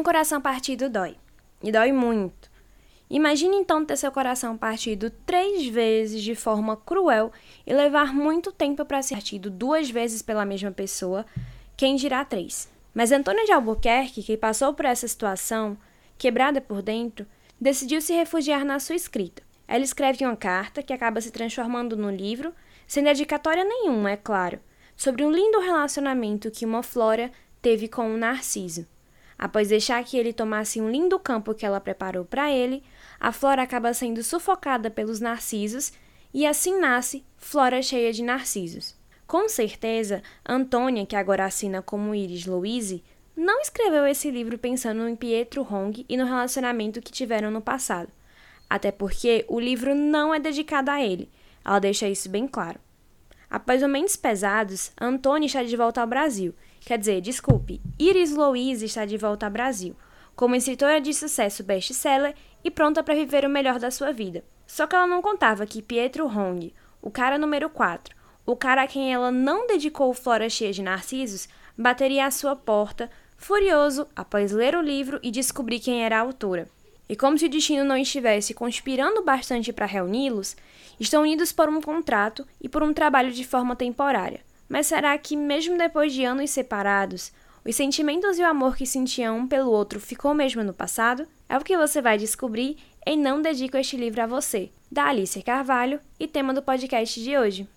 Um coração partido dói. E dói muito. Imagine então ter seu coração partido três vezes de forma cruel e levar muito tempo para ser partido duas vezes pela mesma pessoa, quem dirá três. Mas Antônia de Albuquerque, que passou por essa situação, quebrada por dentro, decidiu se refugiar na sua escrita. Ela escreve uma carta que acaba se transformando no livro, sem dedicatória nenhuma, é claro, sobre um lindo relacionamento que uma Flora teve com um Narciso. Após deixar que ele tomasse um lindo campo que ela preparou para ele, a flora acaba sendo sufocada pelos narcisos e assim nasce Flora Cheia de Narcisos. Com certeza, Antônia, que agora assina como Iris Louise, não escreveu esse livro pensando em Pietro Hong e no relacionamento que tiveram no passado. Até porque o livro não é dedicado a ele, ela deixa isso bem claro. Após momentos pesados, Antônia está de volta ao Brasil Quer dizer, desculpe, Iris Louise está de volta ao Brasil, como escritora de sucesso best-seller e pronta para viver o melhor da sua vida. Só que ela não contava que Pietro Hong, o cara número 4, o cara a quem ela não dedicou Flora Cheia de Narcisos, bateria à sua porta, furioso após ler o livro e descobrir quem era a autora. E como se o destino não estivesse conspirando bastante para reuni-los, estão unidos por um contrato e por um trabalho de forma temporária. Mas será que, mesmo depois de anos separados, os sentimentos e o amor que sentiam um pelo outro ficou mesmo no passado? É o que você vai descobrir em Não Dedico Este Livro a Você, da Alicia Carvalho, e tema do podcast de hoje.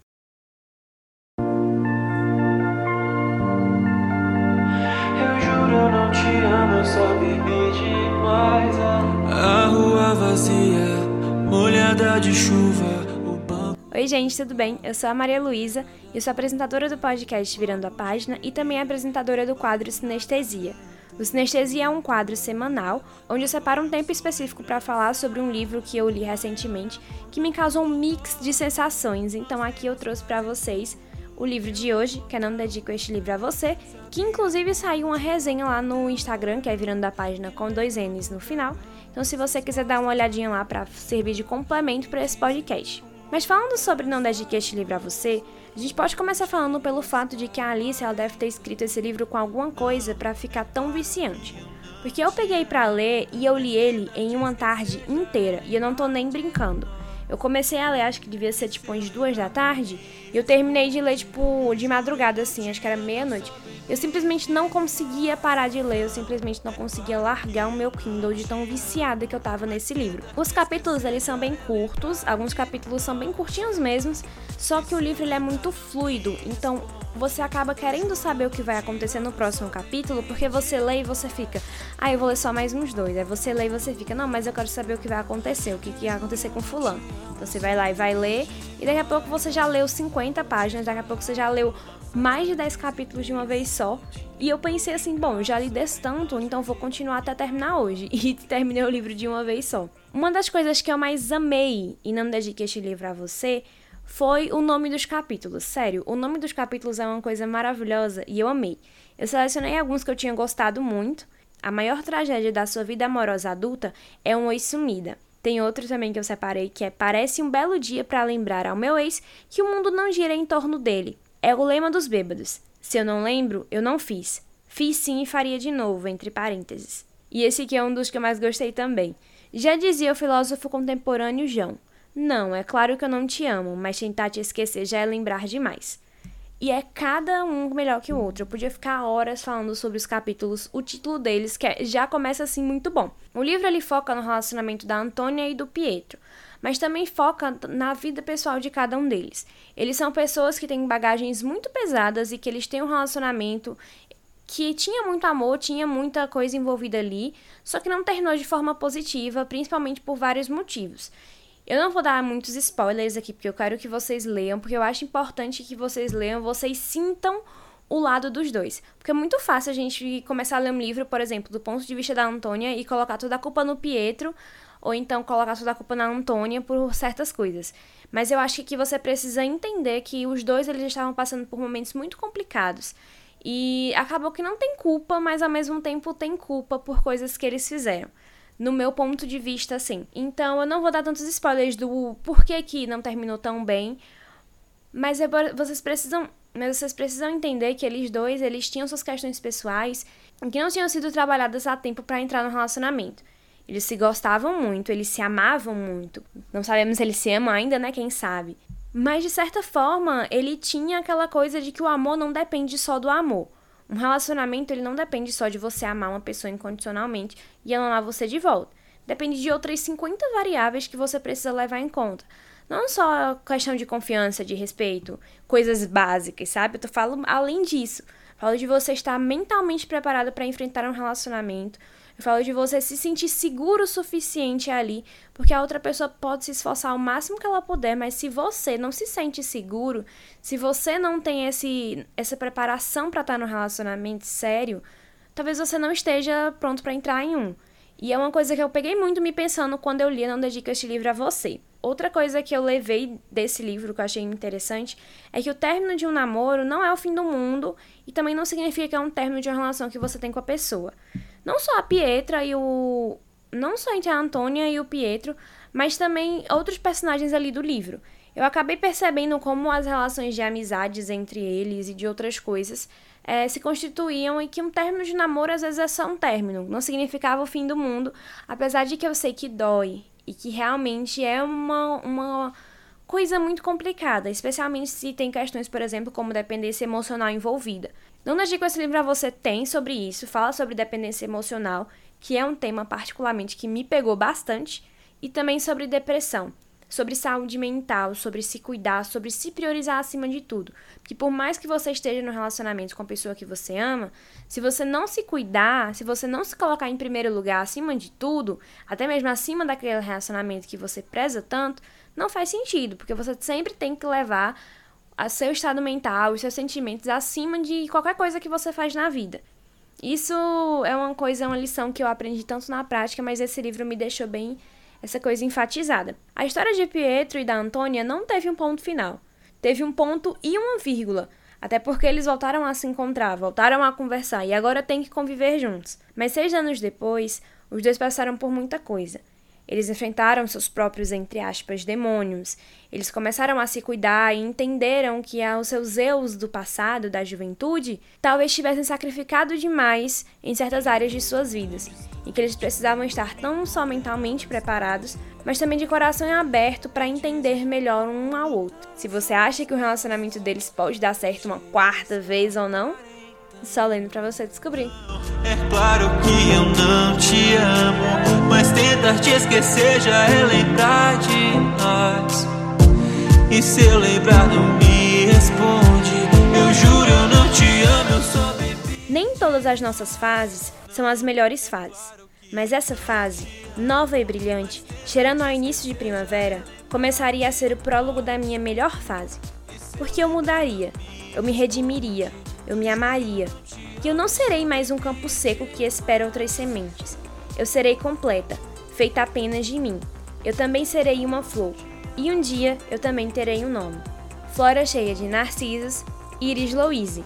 Vazia, molhada de chuva. Oi, gente, tudo bem? Eu sou a Maria Luísa e sou apresentadora do podcast Virando a Página e também apresentadora do quadro Sinestesia. O Sinestesia é um quadro semanal onde eu separo um tempo específico para falar sobre um livro que eu li recentemente que me causou um mix de sensações. Então aqui eu trouxe para vocês o livro de hoje, que eu não dedico este livro a você, que inclusive saiu uma resenha lá no Instagram, que é Virando a Página com dois N's no final. Então se você quiser dar uma olhadinha lá para servir de complemento para esse podcast. Mas falando sobre Não Dedique Este Livro a Você, a gente pode começar falando pelo fato de que a Alice ela deve ter escrito esse livro com alguma coisa para ficar tão viciante. Porque eu peguei para ler e eu li ele em uma tarde inteira, e eu não tô nem brincando. Eu comecei a ler, acho que devia ser tipo umas duas da tarde, e eu terminei de ler, tipo, de madrugada, assim, acho que era meia-noite. Eu simplesmente não conseguia parar de ler, eu simplesmente não conseguia largar o meu Kindle de tão viciada que eu tava nesse livro. Os capítulos, eles são bem curtos, alguns capítulos são bem curtinhos mesmos, só que o livro ele é muito fluido, então você acaba querendo saber o que vai acontecer no próximo capítulo, porque você lê e você fica, ah, eu vou ler só mais uns dois. Aí você lê e você fica, não, mas eu quero saber o que vai acontecer, o que, que vai acontecer com fulano. Então você vai lá e vai ler, e daqui a pouco você já leu 50 páginas, daqui a pouco você já leu mais de 10 capítulos de uma vez só. E eu pensei assim, bom, já li desse tanto, então vou continuar até terminar hoje. E terminei o livro de uma vez só. Uma das coisas que eu mais amei, e não dediquei este livro a você, foi o nome dos capítulos. Sério, o nome dos capítulos é uma coisa maravilhosa e eu amei. Eu selecionei alguns que eu tinha gostado muito. A maior tragédia da sua vida amorosa adulta é um ex sumida. Tem outro também que eu separei que é Parece um belo dia para lembrar ao meu ex que o mundo não gira em torno dele. É o lema dos bêbados. Se eu não lembro, eu não fiz. Fiz sim e faria de novo, entre parênteses. E esse aqui é um dos que eu mais gostei também. Já dizia o filósofo contemporâneo João. Não, é claro que eu não te amo, mas tentar te esquecer já é lembrar demais. E é cada um melhor que o outro. Eu podia ficar horas falando sobre os capítulos, o título deles, que é, já começa assim muito bom. O livro ele foca no relacionamento da Antônia e do Pietro, mas também foca na vida pessoal de cada um deles. Eles são pessoas que têm bagagens muito pesadas e que eles têm um relacionamento que tinha muito amor, tinha muita coisa envolvida ali, só que não terminou de forma positiva, principalmente por vários motivos. Eu não vou dar muitos spoilers aqui, porque eu quero que vocês leiam, porque eu acho importante que vocês leiam, vocês sintam o lado dos dois. Porque é muito fácil a gente começar a ler um livro, por exemplo, do ponto de vista da Antônia e colocar toda a culpa no Pietro, ou então colocar toda a culpa na Antônia por certas coisas. Mas eu acho que você precisa entender que os dois eles estavam passando por momentos muito complicados. E acabou que não tem culpa, mas ao mesmo tempo tem culpa por coisas que eles fizeram no meu ponto de vista, assim. Então, eu não vou dar tantos spoilers do porquê que não terminou tão bem, mas é, vocês precisam mas vocês precisam entender que eles dois, eles tinham suas questões pessoais que não tinham sido trabalhadas a tempo para entrar no relacionamento. Eles se gostavam muito, eles se amavam muito. Não sabemos se eles se amam ainda, né? Quem sabe. Mas de certa forma, ele tinha aquela coisa de que o amor não depende só do amor. Um relacionamento ele não depende só de você amar uma pessoa incondicionalmente e ela amar você de volta. Depende de outras 50 variáveis que você precisa levar em conta. Não só questão de confiança, de respeito, coisas básicas, sabe? Eu falando além disso. Falo de você estar mentalmente preparado para enfrentar um relacionamento. Eu falo de você se sentir seguro o suficiente ali, porque a outra pessoa pode se esforçar o máximo que ela puder, mas se você não se sente seguro, se você não tem esse, essa preparação para estar no relacionamento sério, talvez você não esteja pronto para entrar em um. E é uma coisa que eu peguei muito me pensando quando eu li Não Dedico Este Livro a Você. Outra coisa que eu levei desse livro que eu achei interessante é que o término de um namoro não é o fim do mundo e também não significa que é um término de uma relação que você tem com a pessoa. Não só a Pietra e o. Não só entre a Antônia e o Pietro, mas também outros personagens ali do livro. Eu acabei percebendo como as relações de amizades entre eles e de outras coisas é, se constituíam e que um término de namoro às vezes é só um término, não significava o fim do mundo, apesar de que eu sei que dói e que realmente é uma, uma coisa muito complicada, especialmente se tem questões, por exemplo, como dependência emocional envolvida. Não Dica esse livro você tem sobre isso, fala sobre dependência emocional, que é um tema particularmente que me pegou bastante, e também sobre depressão sobre saúde mental, sobre se cuidar, sobre se priorizar acima de tudo. Porque por mais que você esteja no relacionamento com a pessoa que você ama, se você não se cuidar, se você não se colocar em primeiro lugar acima de tudo, até mesmo acima daquele relacionamento que você preza tanto, não faz sentido, porque você sempre tem que levar a seu estado mental, os seus sentimentos acima de qualquer coisa que você faz na vida. Isso é uma coisa, uma lição que eu aprendi tanto na prática, mas esse livro me deixou bem essa coisa enfatizada. A história de Pietro e da Antônia não teve um ponto final. Teve um ponto e uma vírgula, até porque eles voltaram a se encontrar, voltaram a conversar e agora têm que conviver juntos. Mas seis anos depois, os dois passaram por muita coisa. Eles enfrentaram seus próprios, entre aspas, demônios. Eles começaram a se cuidar e entenderam que os seus eus do passado, da juventude, talvez tivessem sacrificado demais em certas áreas de suas vidas. E que eles precisavam estar não só mentalmente preparados, mas também de coração aberto para entender melhor um ao outro. Se você acha que o relacionamento deles pode dar certo uma quarta vez ou não, só lendo para você descobrir. É claro que eu não te te esquecer já é lembrar de nós. E se eu lembrar, não me responde. Eu juro, eu não te amo, eu. Nem todas as nossas fases são as melhores fases. Mas essa fase, nova e brilhante, cheirando ao início de primavera, começaria a ser o prólogo da minha melhor fase. Porque eu mudaria, eu me redimiria, eu me amaria. E eu não serei mais um campo seco que espera outras sementes. Eu serei completa, feita apenas de mim. Eu também serei uma flor, e um dia eu também terei um nome. Flora cheia de narcisos, Iris Louise.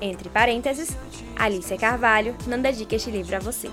Entre parênteses, Alicia Carvalho não dedica este livro a você.